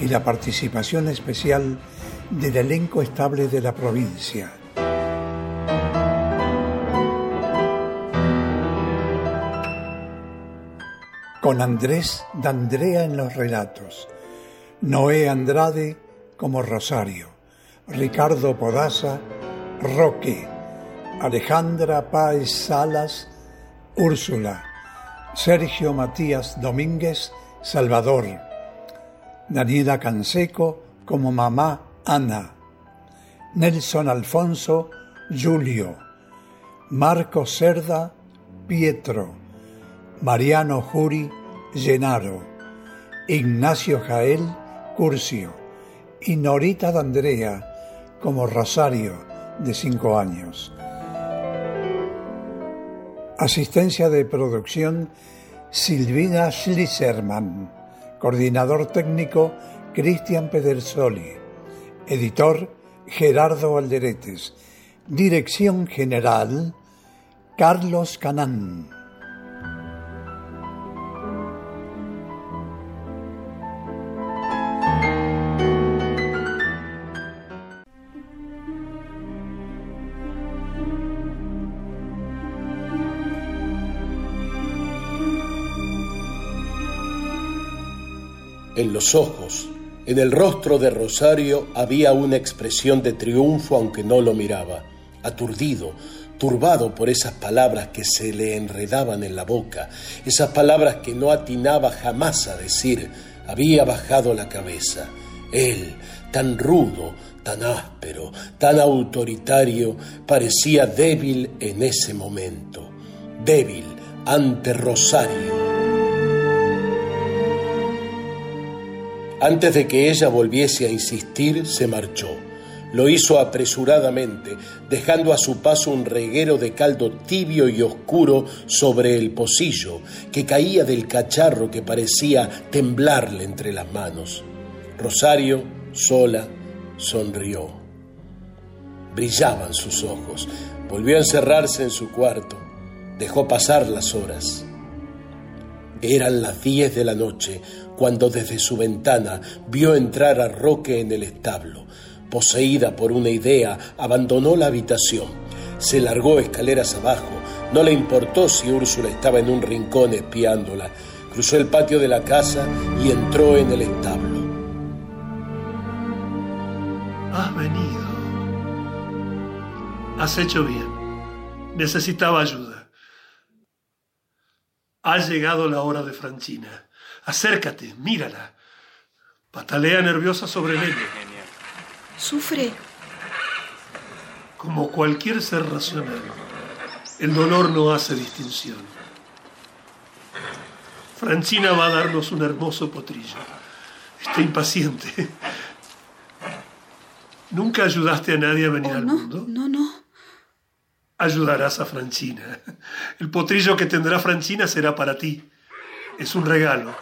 y la participación especial del elenco estable de la provincia. Con Andrés D'Andrea en los relatos, Noé Andrade como Rosario, Ricardo Podaza, Roque, Alejandra Páez Salas, Úrsula, Sergio Matías Domínguez, Salvador, Daniela Canseco como mamá Ana, Nelson Alfonso Julio, Marco Cerda Pietro, Mariano Juri Llenaro, Ignacio Jael Curcio y Norita D'Andrea como Rosario de cinco años. Asistencia de producción Silvina Schliserman. Coordinador técnico Cristian Pedersoli. Editor Gerardo Alderetes. Dirección general Carlos Canán. En los ojos, en el rostro de Rosario había una expresión de triunfo aunque no lo miraba, aturdido, turbado por esas palabras que se le enredaban en la boca, esas palabras que no atinaba jamás a decir, había bajado la cabeza. Él, tan rudo, tan áspero, tan autoritario, parecía débil en ese momento, débil ante Rosario. Antes de que ella volviese a insistir, se marchó. Lo hizo apresuradamente, dejando a su paso un reguero de caldo tibio y oscuro sobre el pocillo, que caía del cacharro que parecía temblarle entre las manos. Rosario, sola, sonrió. Brillaban sus ojos. Volvió a encerrarse en su cuarto. Dejó pasar las horas. Eran las diez de la noche cuando desde su ventana vio entrar a Roque en el establo. Poseída por una idea, abandonó la habitación. Se largó escaleras abajo. No le importó si Úrsula estaba en un rincón espiándola. Cruzó el patio de la casa y entró en el establo. Has venido. Has hecho bien. Necesitaba ayuda. Ha llegado la hora de Franchina. Acércate, mírala. Patalea nerviosa sobre el heno. Sufre. Como cualquier ser racional, el dolor no hace distinción. Franchina va a darnos un hermoso potrillo. Está impaciente. ¿Nunca ayudaste a nadie a venir Oh, al no, mundo? no, no. Ayudarás a Franchina. El potrillo que tendrá Franchina será para ti. Es un regalo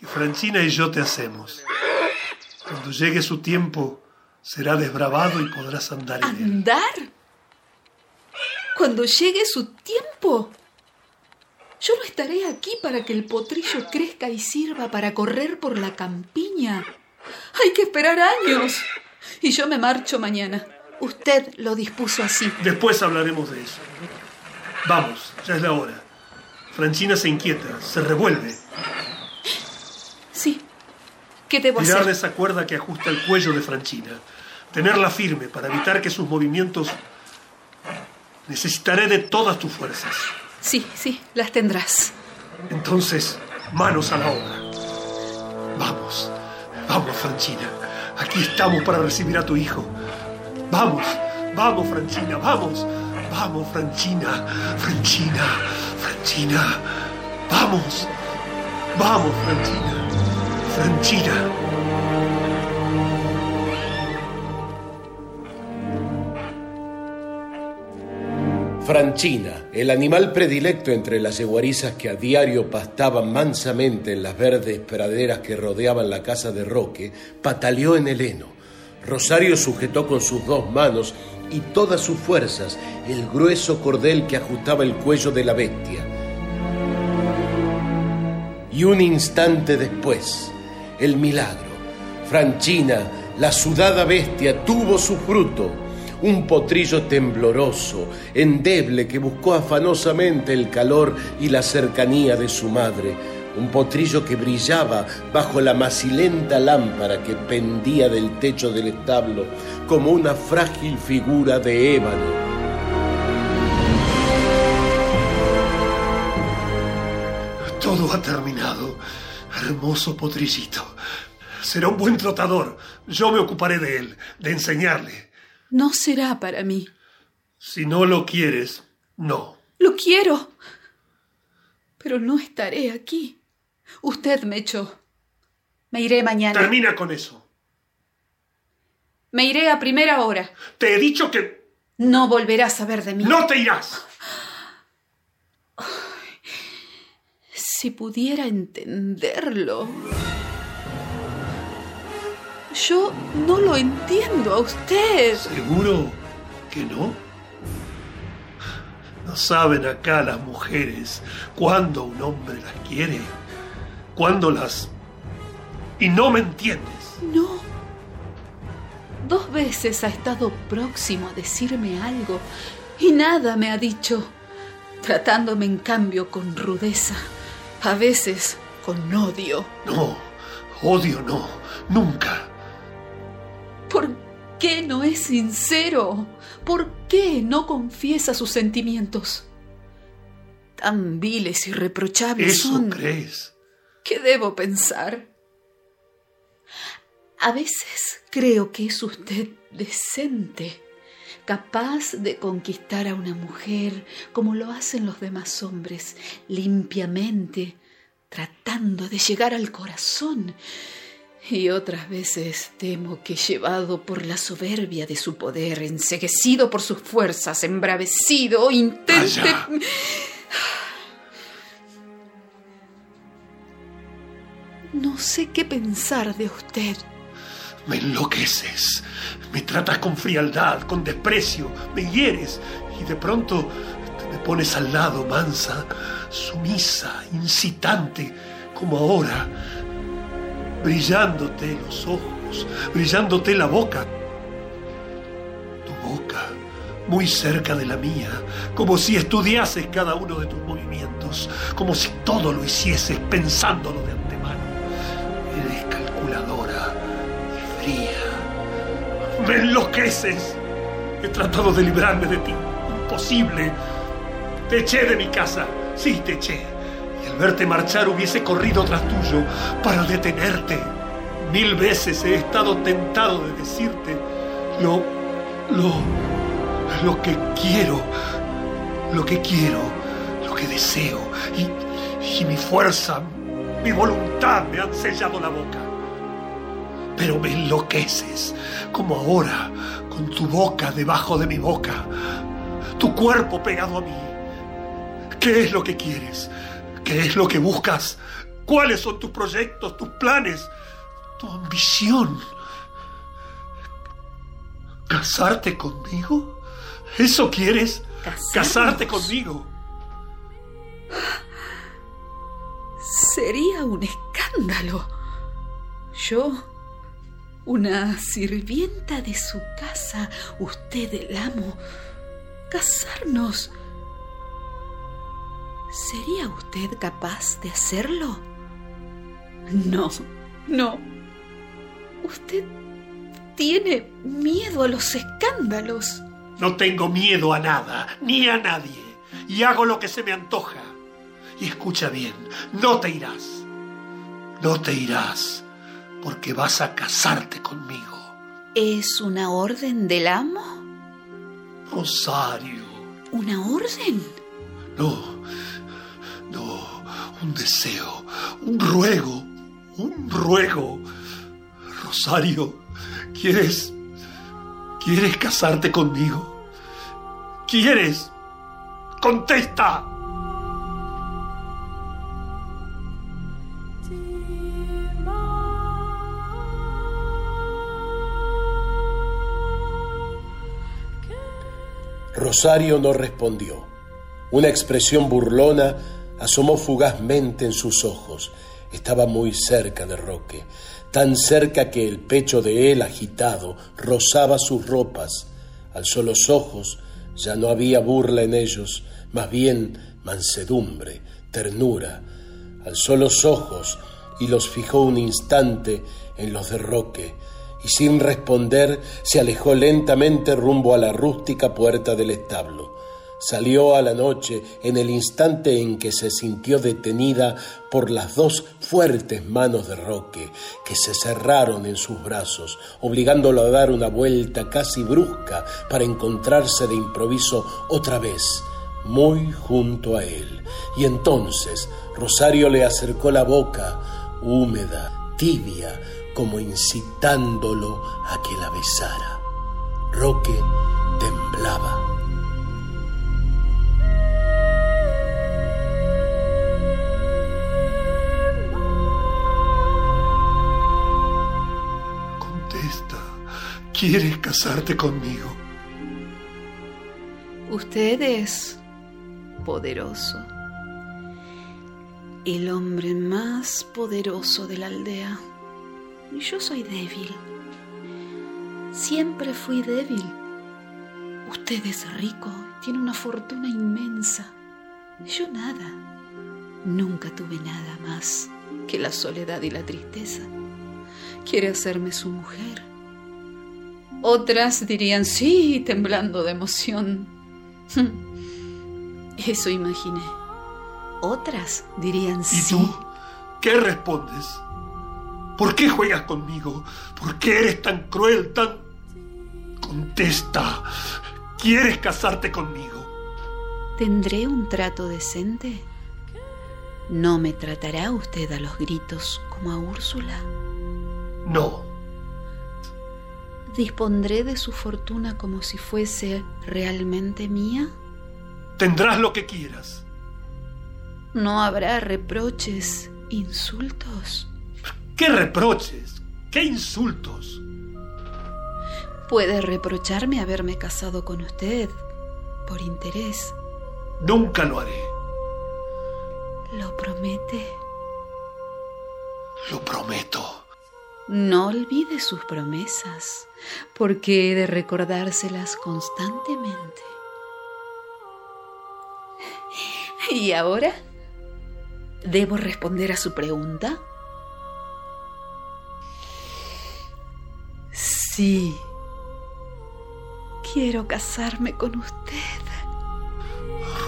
que Franchina y yo te hacemos. Cuando llegue su tiempo, será desbravado y podrás andar en él. ¿Andar? Cuando llegue su tiempo. Yo no estaré aquí para que el potrillo crezca y sirva para correr por la campiña. Hay que esperar años. Y yo me marcho mañana. Usted lo dispuso así. Después hablaremos de eso. Vamos, ya es la hora. Franchina se inquieta, se revuelve. Sí. ¿Qué debo Tirar de hacer? esa cuerda que ajusta el cuello de Franchina. Tenerla firme para evitar que sus movimientos... Necesitaré de todas tus fuerzas. Sí, sí, las tendrás. Entonces, manos a la obra. Vamos, vamos, Franchina. Aquí estamos para recibir a tu hijo. Vamos, vamos, Franchina, vamos. Vamos, Franchina, Franchina, Franchina. Vamos, vamos, Franchina, frontera. Franchina, el animal predilecto entre las eguarizas que a diario pastaban mansamente en las verdes praderas que rodeaban la casa de Roque, pataleó en el heno. Rosario sujetó con sus dos manos y todas sus fuerzas el grueso cordel que ajustaba el cuello de la bestia. Y un instante después, el milagro. Franchina, la sudada bestia, tuvo su fruto un potrillo tembloroso, endeble, que buscó afanosamente el calor y la cercanía de su madre, un potrillo que brillaba bajo la macilenta lámpara que pendía del techo del establo como una frágil figura de ébano. Todo ha terminado. Hermoso potrillito. Será un buen trotador. Yo me ocuparé de él, de enseñarle. No será para mí. Si no lo quieres, no. Lo quiero. Pero no estaré aquí. Usted me echó. Me iré mañana. Termina con eso. Me iré a primera hora. Te he dicho que... No volverás a saber de mí. No te irás. Si pudiera entenderlo. Yo no lo entiendo a usted. ¿Seguro que no? No saben acá las mujeres cuándo un hombre las quiere, cuándo las... Y no me entiendes. No. Dos veces ha estado próximo a decirme algo y nada me ha dicho, tratándome en cambio con rudeza, a veces con odio. No, odio no, nunca. ¿Por qué no es sincero? ¿Por qué no confiesa sus sentimientos? Tan viles y reprochables ¿Eso son. crees? ¿Qué debo pensar? A veces creo que es usted decente, capaz de conquistar a una mujer como lo hacen los demás hombres, limpiamente, tratando de llegar al corazón y otras veces temo que llevado por la soberbia de su poder, enseguecido por sus fuerzas, embravecido, intente... No sé qué pensar de usted. Me enloqueces. Me tratas con frialdad, con desprecio. Me hieres. Y de pronto te me pones al lado, mansa, sumisa, incitante, como ahora, brillándote los ojos, brillándote la boca. Tu boca, muy cerca de la mía, como si estudiases cada uno de tus movimientos, como si todo lo hicieses pensándolo de Me enloqueces. He tratado de librarme de ti. Imposible. Te eché de mi casa. Sí, te eché. Y al verte marchar hubiese corrido tras tuyo para detenerte. Mil veces he estado tentado de decirte lo. lo. lo que quiero. Lo que quiero. Lo que deseo. Y. y mi fuerza, mi voluntad me han sellado la boca. Pero me enloqueces, como ahora, con tu boca debajo de mi boca, tu cuerpo pegado a mí. ¿Qué es lo que quieres? ¿Qué es lo que buscas? ¿Cuáles son tus proyectos, tus planes, tu ambición? ¿Casarte conmigo? ¿Eso quieres? ¿Casarnos? ¿Casarte conmigo? Sería un escándalo. Yo, una sirvienta de su casa, usted el amo, casarnos. ¿Sería usted capaz de hacerlo? No, no. Usted tiene miedo a los escándalos. No tengo miedo a nada, ni a nadie, y hago lo que se me antoja. Y escucha bien, no te irás. No te irás, porque vas a casarte conmigo. ¿Es una orden del amo? Rosario. ¿Una orden? No, no, un deseo, un ruego, un ruego. Rosario, ¿quieres, quieres casarte conmigo? ¿Quieres? ¡Contesta! Rosario no respondió. Una expresión burlona asomó fugazmente en sus ojos. Estaba muy cerca de Roque, tan cerca que el pecho de él agitado rozaba sus ropas. Alzó los ojos, ya no había burla en ellos, más bien mansedumbre, ternura. Alzó los ojos y los fijó un instante en los de Roque, y sin responder se alejó lentamente rumbo a la rústica puerta del establo. Salió a la noche en el instante en que se sintió detenida por las dos fuertes manos de Roque, que se cerraron en sus brazos, obligándolo a dar una vuelta casi brusca para encontrarse de improviso otra vez, muy junto a él. Y entonces Rosario le acercó la boca, húmeda, tibia, como incitándolo a que la besara. Roque temblaba. Contesta, ¿quieres casarte conmigo? Usted es poderoso. El hombre más poderoso de la aldea. Y yo soy débil. Siempre fui débil. Usted es rico, tiene una fortuna inmensa. Yo nada. Nunca tuve nada más que la soledad y la tristeza. Quiere hacerme su mujer. Otras dirían sí, temblando de emoción. Eso imaginé. Otras dirían ¿Y sí. tú? ¿Qué respondes? ¿Por qué juegas conmigo? ¿Por qué eres tan cruel, tan... Contesta. ¿Quieres casarte conmigo? ¿Tendré un trato decente? ¿No me tratará usted a los gritos como a Úrsula? No. ¿Dispondré de su fortuna como si fuese realmente mía? Tendrás lo que quieras. ¿No habrá reproches, insultos? ¿Qué reproches? ¿Qué insultos? Puede reprocharme haberme casado con usted por interés. Nunca lo haré. ¿Lo promete? Lo prometo. No olvide sus promesas, porque he de recordárselas constantemente. ¿Y ahora? ¿Debo responder a su pregunta? Sí. Quiero casarme con usted.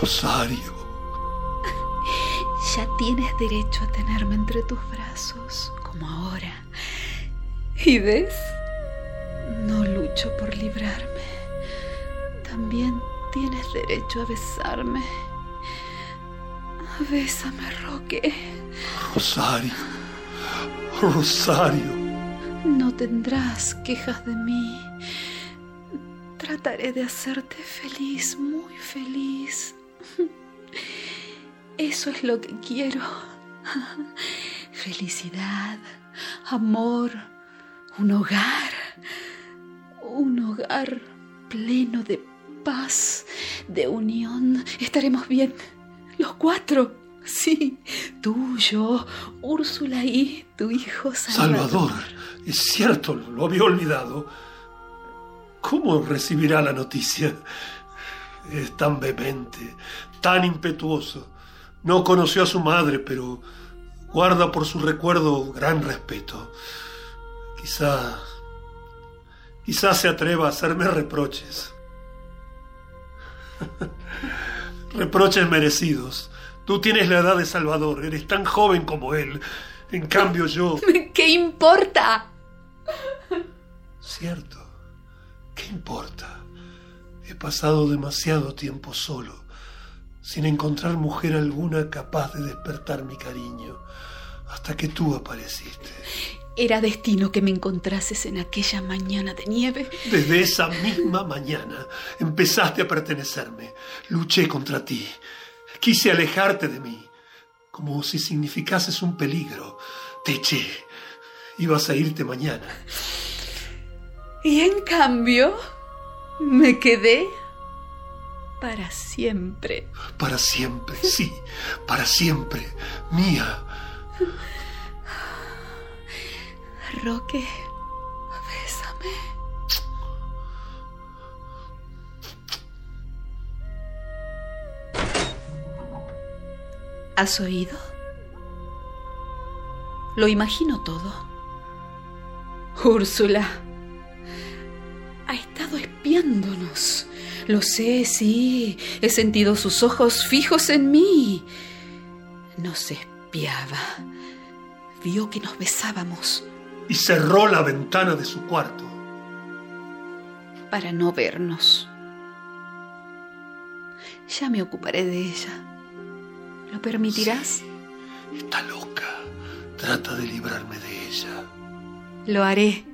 Rosario. Ya tienes derecho a tenerme entre tus brazos, como ahora. ¿Y ves? No lucho por librarme. También tienes derecho a besarme. Bésame, Roque. Rosario. Rosario. No tendrás quejas de mí. Trataré de hacerte feliz, muy feliz. Eso es lo que quiero. Felicidad, amor, un hogar. Un hogar pleno de paz, de unión. Estaremos bien. Los cuatro. Sí, tú, yo, Úrsula y tu hijo Salvador. Salvador. Es cierto, lo había olvidado. ¿Cómo recibirá la noticia? Es tan vehemente, tan impetuoso. No conoció a su madre, pero guarda por su recuerdo gran respeto. Quizá... Quizá se atreva a hacerme reproches. reproches merecidos. Tú tienes la edad de Salvador, eres tan joven como él. En cambio yo... ¿Qué importa? Cierto. ¿Qué importa? He pasado demasiado tiempo solo, sin encontrar mujer alguna capaz de despertar mi cariño, hasta que tú apareciste. Era destino que me encontrases en aquella mañana de nieve. Desde esa misma mañana empezaste a pertenecerme. Luché contra ti. Quise alejarte de mí, como si significases un peligro. Te eché. Ibas a irte mañana. Y en cambio, me quedé para siempre. Para siempre, sí, para siempre. Mía. Roque, ¿Has oído? Lo imagino todo. Úrsula ha estado espiándonos. Lo sé, sí. He sentido sus ojos fijos en mí. Nos espiaba. Vio que nos besábamos. Y cerró la ventana de su cuarto. Para no vernos. Ya me ocuparé de ella. ¿Lo permitirás? está loca. Trata de librarme de ella. Lo haré.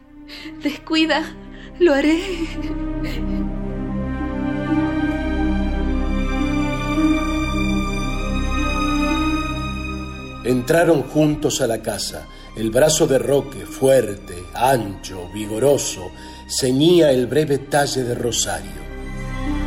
Descuida. Lo haré. Entraron juntos a la casa. El brazo de Roque, fuerte, ancho, vigoroso, ceñía el breve talle de Rosario.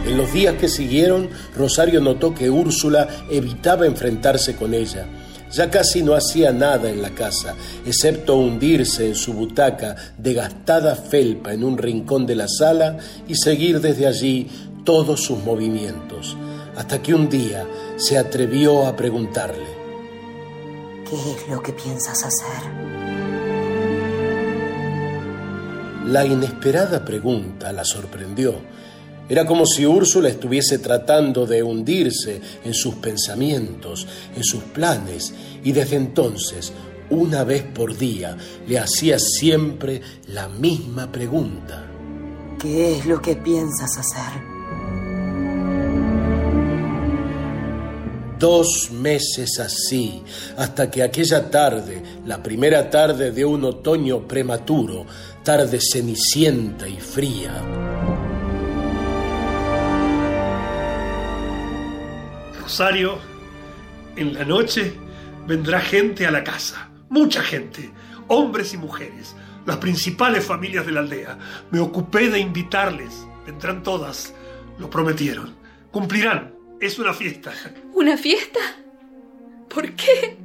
En los días que siguieron, Rosario notó que Úrsula evitaba enfrentarse con ella. Ya casi no hacía nada en la casa, excepto hundirse en su butaca de gastada felpa en un rincón de la sala y seguir desde allí todos sus movimientos, hasta que un día se atrevió a preguntarle. ¿Qué es lo que piensas hacer? La inesperada pregunta la sorprendió. Era como si Úrsula estuviese tratando de hundirse en sus pensamientos, en sus planes, y desde entonces, una vez por día, le hacía siempre la misma pregunta. ¿Qué es lo que piensas hacer? Dos meses así, hasta que aquella tarde, la primera tarde de un otoño prematuro, tarde cenicienta y fría, Rosario, en la noche vendrá gente a la casa, mucha gente, hombres y mujeres, las principales familias de la aldea. Me ocupé de invitarles, vendrán todas, lo prometieron, cumplirán, es una fiesta. ¿Una fiesta? ¿Por qué?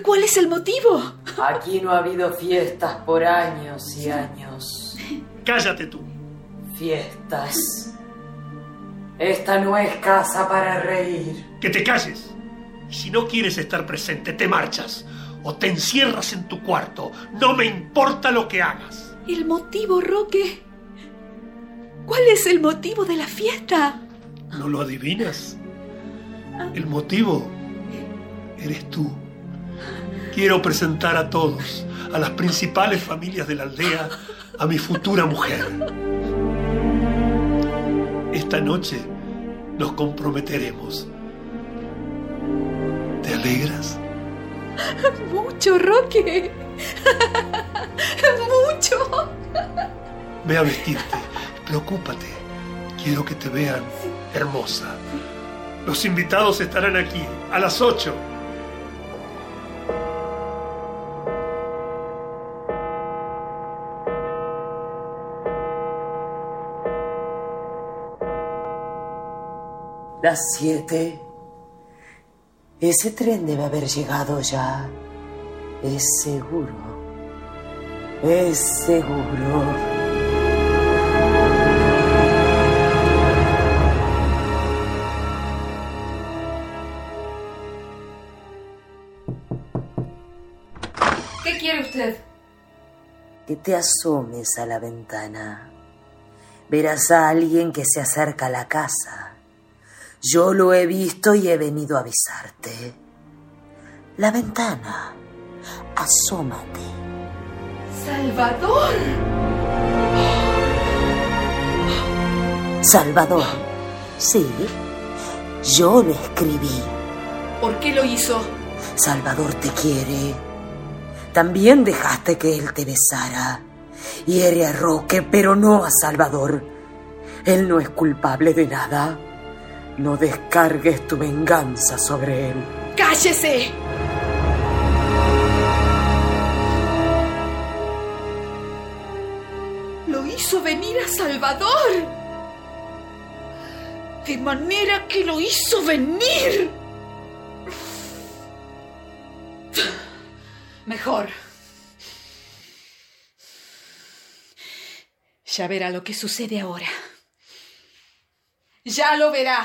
¿Cuál es el motivo? Aquí no ha habido fiestas por años y años. Cállate tú. Fiestas. Esta no es casa para reír. Que te calles. Y si no quieres estar presente, te marchas o te encierras en tu cuarto. No me importa lo que hagas. ¿El motivo, Roque? ¿Cuál es el motivo de la fiesta? ¿No lo adivinas? El motivo eres tú. Quiero presentar a todos, a las principales familias de la aldea, a mi futura mujer. Esta noche nos comprometeremos. ¿Te alegras? Mucho, Roque. Mucho. Ve a vestirte, preocúpate. Quiero que te vean hermosa. Los invitados estarán aquí a las 8. Las siete. Ese tren debe haber llegado ya. Es seguro. Es seguro. ¿Qué quiere usted? Que te asomes a la ventana. Verás a alguien que se acerca a la casa. Yo lo he visto y he venido a avisarte. La ventana. Asómate. Salvador. Salvador. Sí. Yo lo escribí. ¿Por qué lo hizo? Salvador te quiere. También dejaste que él te besara. Hiere a Roque, pero no a Salvador. Él no es culpable de nada. No descargues tu venganza sobre él. ¡Cállese! Lo hizo venir a Salvador. De manera que lo hizo venir. Mejor. Ya verá lo que sucede ahora. Ya lo verá.